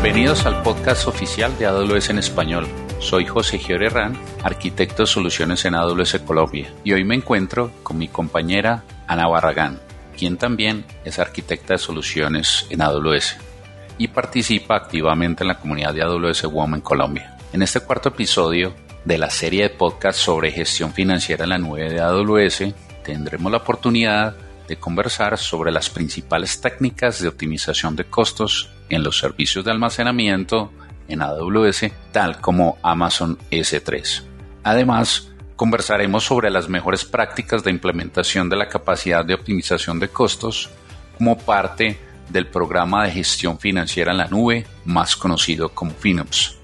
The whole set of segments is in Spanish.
Bienvenidos al podcast oficial de AWS en español. Soy José Giore Herrán, arquitecto de soluciones en AWS Colombia, y hoy me encuentro con mi compañera Ana Barragán, quien también es arquitecta de soluciones en AWS y participa activamente en la comunidad de AWS WOM en Colombia. En este cuarto episodio de la serie de podcasts sobre gestión financiera en la nube de AWS, tendremos la oportunidad de conversar sobre las principales técnicas de optimización de costos en los servicios de almacenamiento en AWS, tal como Amazon S3. Además, conversaremos sobre las mejores prácticas de implementación de la capacidad de optimización de costos como parte del programa de gestión financiera en la nube, más conocido como FinOps,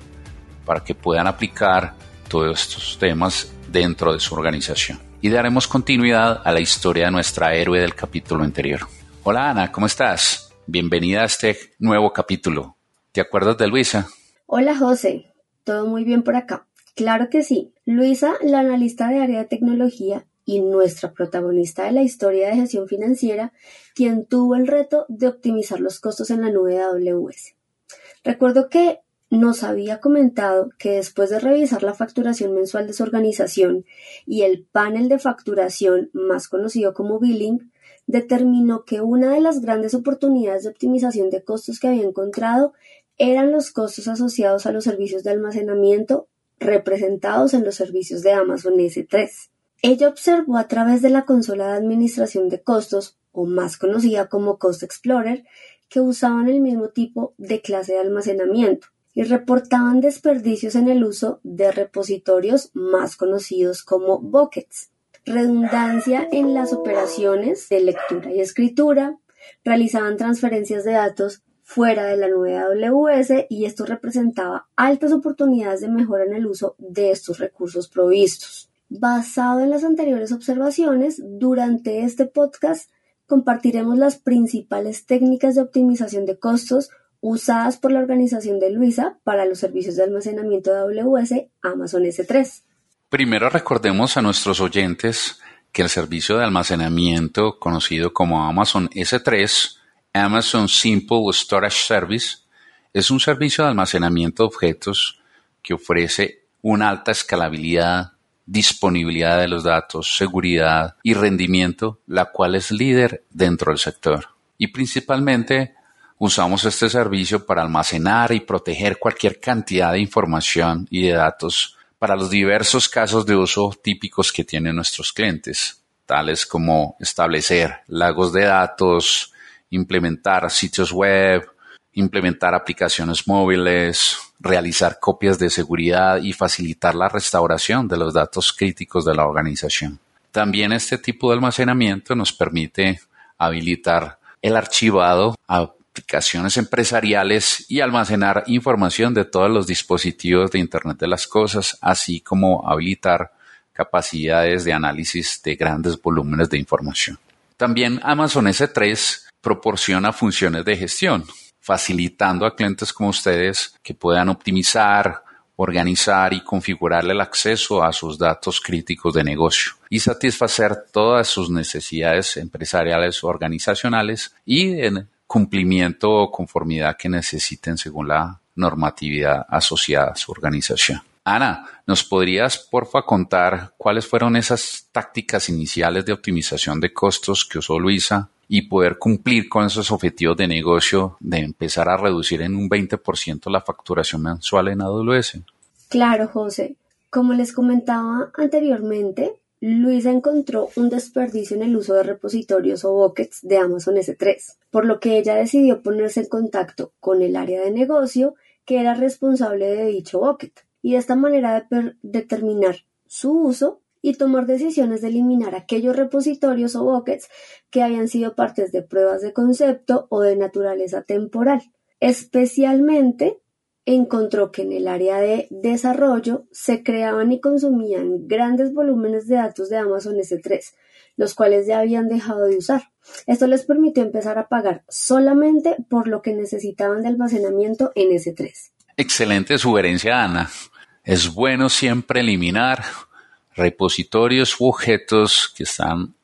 para que puedan aplicar todos estos temas dentro de su organización. Y daremos continuidad a la historia de nuestra héroe del capítulo anterior. Hola Ana, ¿cómo estás? Bienvenida a este nuevo capítulo. ¿Te acuerdas de Luisa? Hola José, todo muy bien por acá. Claro que sí. Luisa, la analista de área de tecnología y nuestra protagonista de la historia de gestión financiera, quien tuvo el reto de optimizar los costos en la nube de AWS. Recuerdo que nos había comentado que después de revisar la facturación mensual de su organización y el panel de facturación más conocido como billing, determinó que una de las grandes oportunidades de optimización de costos que había encontrado eran los costos asociados a los servicios de almacenamiento representados en los servicios de Amazon S3. Ella observó a través de la consola de administración de costos, o más conocida como Cost Explorer, que usaban el mismo tipo de clase de almacenamiento y reportaban desperdicios en el uso de repositorios más conocidos como buckets, redundancia en las operaciones de lectura y escritura, realizaban transferencias de datos fuera de la nube AWS y esto representaba altas oportunidades de mejora en el uso de estos recursos provistos. Basado en las anteriores observaciones, durante este podcast compartiremos las principales técnicas de optimización de costos usadas por la organización de Luisa para los servicios de almacenamiento de AWS Amazon S3. Primero recordemos a nuestros oyentes que el servicio de almacenamiento conocido como Amazon S3, Amazon Simple Storage Service, es un servicio de almacenamiento de objetos que ofrece una alta escalabilidad, disponibilidad de los datos, seguridad y rendimiento, la cual es líder dentro del sector. Y principalmente Usamos este servicio para almacenar y proteger cualquier cantidad de información y de datos para los diversos casos de uso típicos que tienen nuestros clientes, tales como establecer lagos de datos, implementar sitios web, implementar aplicaciones móviles, realizar copias de seguridad y facilitar la restauración de los datos críticos de la organización. También este tipo de almacenamiento nos permite habilitar el archivado a aplicaciones empresariales y almacenar información de todos los dispositivos de Internet de las Cosas, así como habilitar capacidades de análisis de grandes volúmenes de información. También Amazon S3 proporciona funciones de gestión, facilitando a clientes como ustedes que puedan optimizar, organizar y configurar el acceso a sus datos críticos de negocio y satisfacer todas sus necesidades empresariales organizacionales y en cumplimiento o conformidad que necesiten según la normatividad asociada a su organización. Ana, ¿nos podrías porfa contar cuáles fueron esas tácticas iniciales de optimización de costos que usó Luisa y poder cumplir con esos objetivos de negocio de empezar a reducir en un 20% la facturación mensual en AWS? Claro, José. Como les comentaba anteriormente, Luisa encontró un desperdicio en el uso de repositorios o buckets de Amazon S3, por lo que ella decidió ponerse en contacto con el área de negocio que era responsable de dicho bucket y de esta manera de determinar su uso y tomar decisiones de eliminar aquellos repositorios o buckets que habían sido partes de pruebas de concepto o de naturaleza temporal, especialmente encontró que en el área de desarrollo se creaban y consumían grandes volúmenes de datos de Amazon S3, los cuales ya habían dejado de usar. Esto les permitió empezar a pagar solamente por lo que necesitaban de almacenamiento en S3. Excelente sugerencia, Ana. Es bueno siempre eliminar repositorios u objetos que están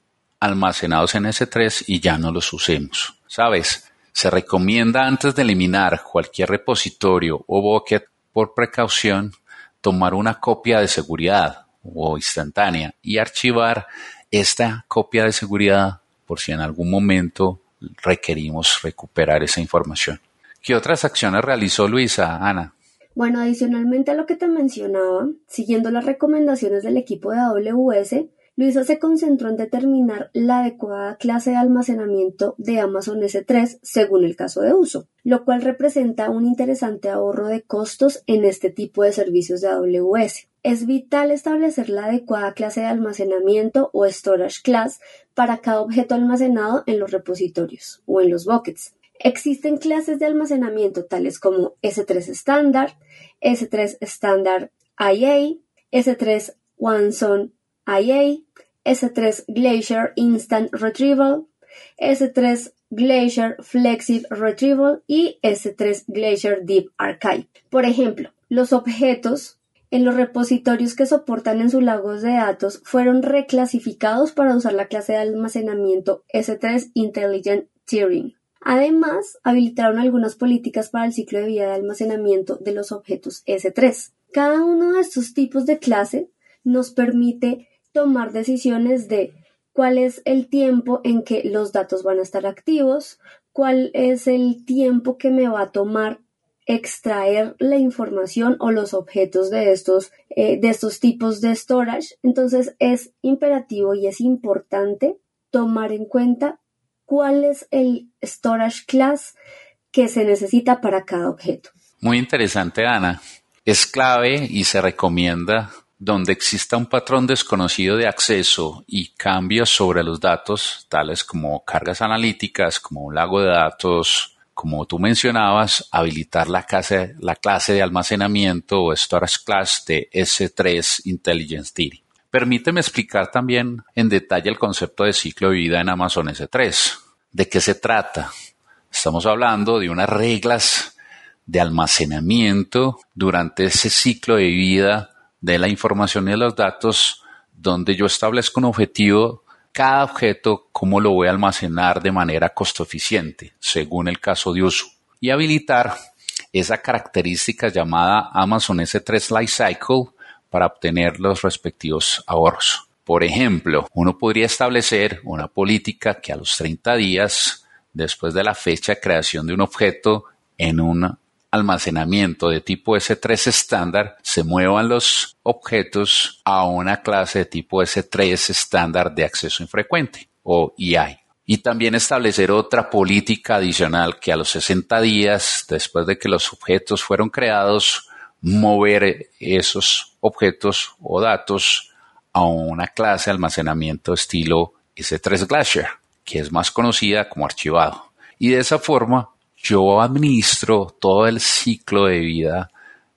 almacenados en S3 y ya no los usemos. Sabes, Se recomienda antes de eliminar cualquier repositorio o bucket por precaución tomar una copia de seguridad o instantánea y archivar esta copia de seguridad por si en algún momento requerimos recuperar esa información. ¿Qué otras acciones realizó Luisa, Ana? Bueno, adicionalmente a lo que te mencionaba, siguiendo las recomendaciones del equipo de AWS, Luisa se concentró en determinar la adecuada clase de almacenamiento de Amazon S3 según el caso de uso, lo cual representa un interesante ahorro de costos en este tipo de servicios de AWS. Es vital establecer la adecuada clase de almacenamiento o storage class para cada objeto almacenado en los repositorios o en los buckets. Existen clases de almacenamiento tales como S3 Standard, S3 Standard IA, S3 OneZone IA, S3 Glacier Instant Retrieval, S3 Glacier Flexible Retrieval y S3 Glacier Deep Archive. Por ejemplo, los objetos en los repositorios que soportan en sus lagos de datos fueron reclasificados para usar la clase de almacenamiento S3 Intelligent Tiering. Además, habilitaron algunas políticas para el ciclo de vida de almacenamiento de los objetos S3. Cada uno de estos tipos de clase nos permite tomar decisiones de cuál es el tiempo en que los datos van a estar activos, cuál es el tiempo que me va a tomar extraer la información o los objetos de estos, eh, de estos tipos de storage. Entonces es imperativo y es importante tomar en cuenta cuál es el storage class que se necesita para cada objeto. Muy interesante, Ana. Es clave y se recomienda donde exista un patrón desconocido de acceso y cambios sobre los datos, tales como cargas analíticas, como un lago de datos, como tú mencionabas, habilitar la clase, la clase de almacenamiento o storage class de S3 Intelligence Theory. Permíteme explicar también en detalle el concepto de ciclo de vida en Amazon S3. ¿De qué se trata? Estamos hablando de unas reglas de almacenamiento durante ese ciclo de vida de la información y de los datos donde yo establezco un objetivo, cada objeto, cómo lo voy a almacenar de manera costo eficiente, según el caso de uso, y habilitar esa característica llamada Amazon S3 Lifecycle para obtener los respectivos ahorros. Por ejemplo, uno podría establecer una política que a los 30 días después de la fecha de creación de un objeto en un almacenamiento de tipo S3 estándar se muevan los objetos a una clase de tipo S3 estándar de acceso infrecuente o EI. Y también establecer otra política adicional que a los 60 días después de que los objetos fueron creados, mover esos objetos o datos a una clase de almacenamiento estilo S3 Glacier, que es más conocida como archivado. Y de esa forma yo administro todo el ciclo de vida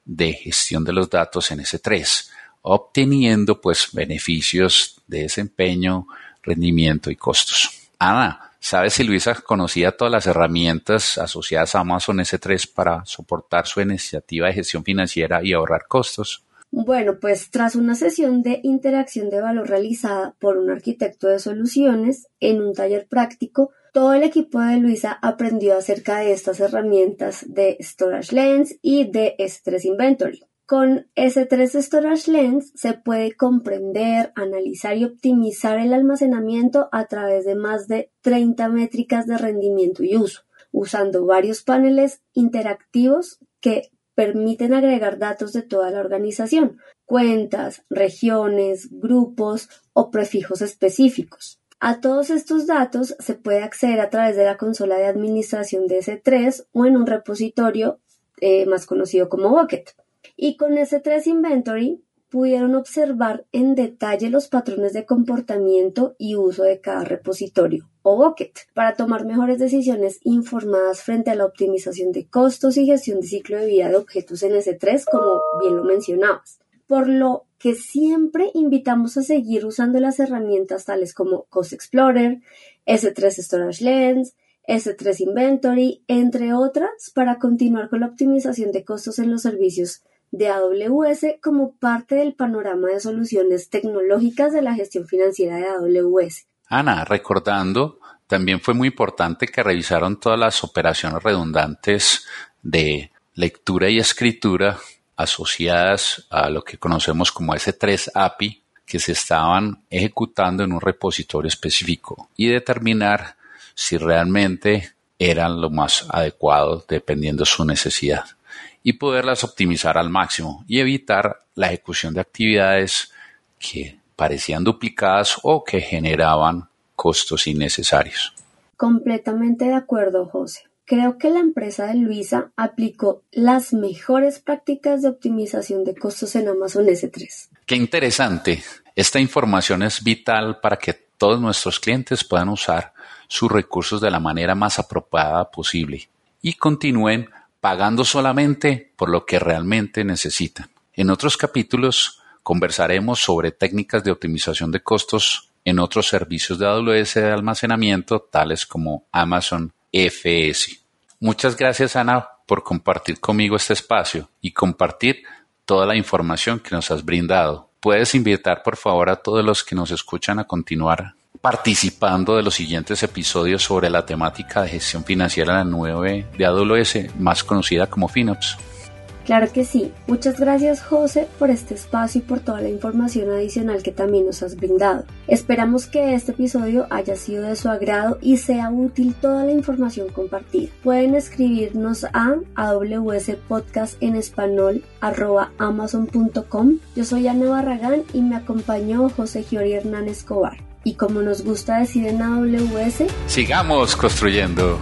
de gestión de los datos en S3, obteniendo pues beneficios de desempeño, rendimiento y costos. Ana, ¿sabes si Luisa conocía todas las herramientas asociadas a Amazon S3 para soportar su iniciativa de gestión financiera y ahorrar costos? Bueno, pues tras una sesión de interacción de valor realizada por un arquitecto de soluciones en un taller práctico, todo el equipo de Luisa aprendió acerca de estas herramientas de Storage Lens y de S3 Inventory. Con S3 Storage Lens se puede comprender, analizar y optimizar el almacenamiento a través de más de 30 métricas de rendimiento y uso, usando varios paneles interactivos que permiten agregar datos de toda la organización, cuentas, regiones, grupos o prefijos específicos. A todos estos datos se puede acceder a través de la consola de administración de S3 o en un repositorio eh, más conocido como Bucket. Y con S3 Inventory pudieron observar en detalle los patrones de comportamiento y uso de cada repositorio o bucket para tomar mejores decisiones informadas frente a la optimización de costos y gestión de ciclo de vida de objetos en S3, como bien lo mencionabas por lo que siempre invitamos a seguir usando las herramientas tales como Cost Explorer, S3 Storage Lens, S3 Inventory, entre otras, para continuar con la optimización de costos en los servicios de AWS como parte del panorama de soluciones tecnológicas de la gestión financiera de AWS. Ana, recordando También fue muy importante que revisaron todas las operaciones redundantes de lectura y escritura asociadas a lo que conocemos como S3 API que se estaban ejecutando en un repositorio específico y determinar si realmente eran lo más adecuado dependiendo su necesidad y poderlas optimizar al máximo y evitar la ejecución de actividades que parecían duplicadas o que generaban costos innecesarios. Completamente de acuerdo, José. Creo que la empresa de Luisa aplicó las mejores prácticas de optimización de costos en Amazon S3. Qué interesante. Esta información es vital para que todos nuestros clientes puedan usar sus recursos de la manera más apropiada posible y continúen pagando solamente por lo que realmente necesitan. En otros capítulos conversaremos sobre técnicas de optimización de costos en otros servicios de AWS de almacenamiento, tales como Amazon FS. Muchas gracias, Ana, por compartir conmigo este espacio y compartir toda la información que nos has brindado. Puedes invitar, por favor, a todos los que nos escuchan a continuar participando de los siguientes episodios sobre la temática de gestión financiera en la nube de AWS, más conocida como FinOps. Claro que sí. Muchas gracias José por este espacio y por toda la información adicional que también nos has brindado. Esperamos que este episodio haya sido de su agrado y sea útil toda la información compartida. Pueden escribirnos a amazon.com. Yo soy Ana Barragán y me acompañó José Giori Hernán Escobar. Y como nos gusta decir en AWS, sigamos construyendo.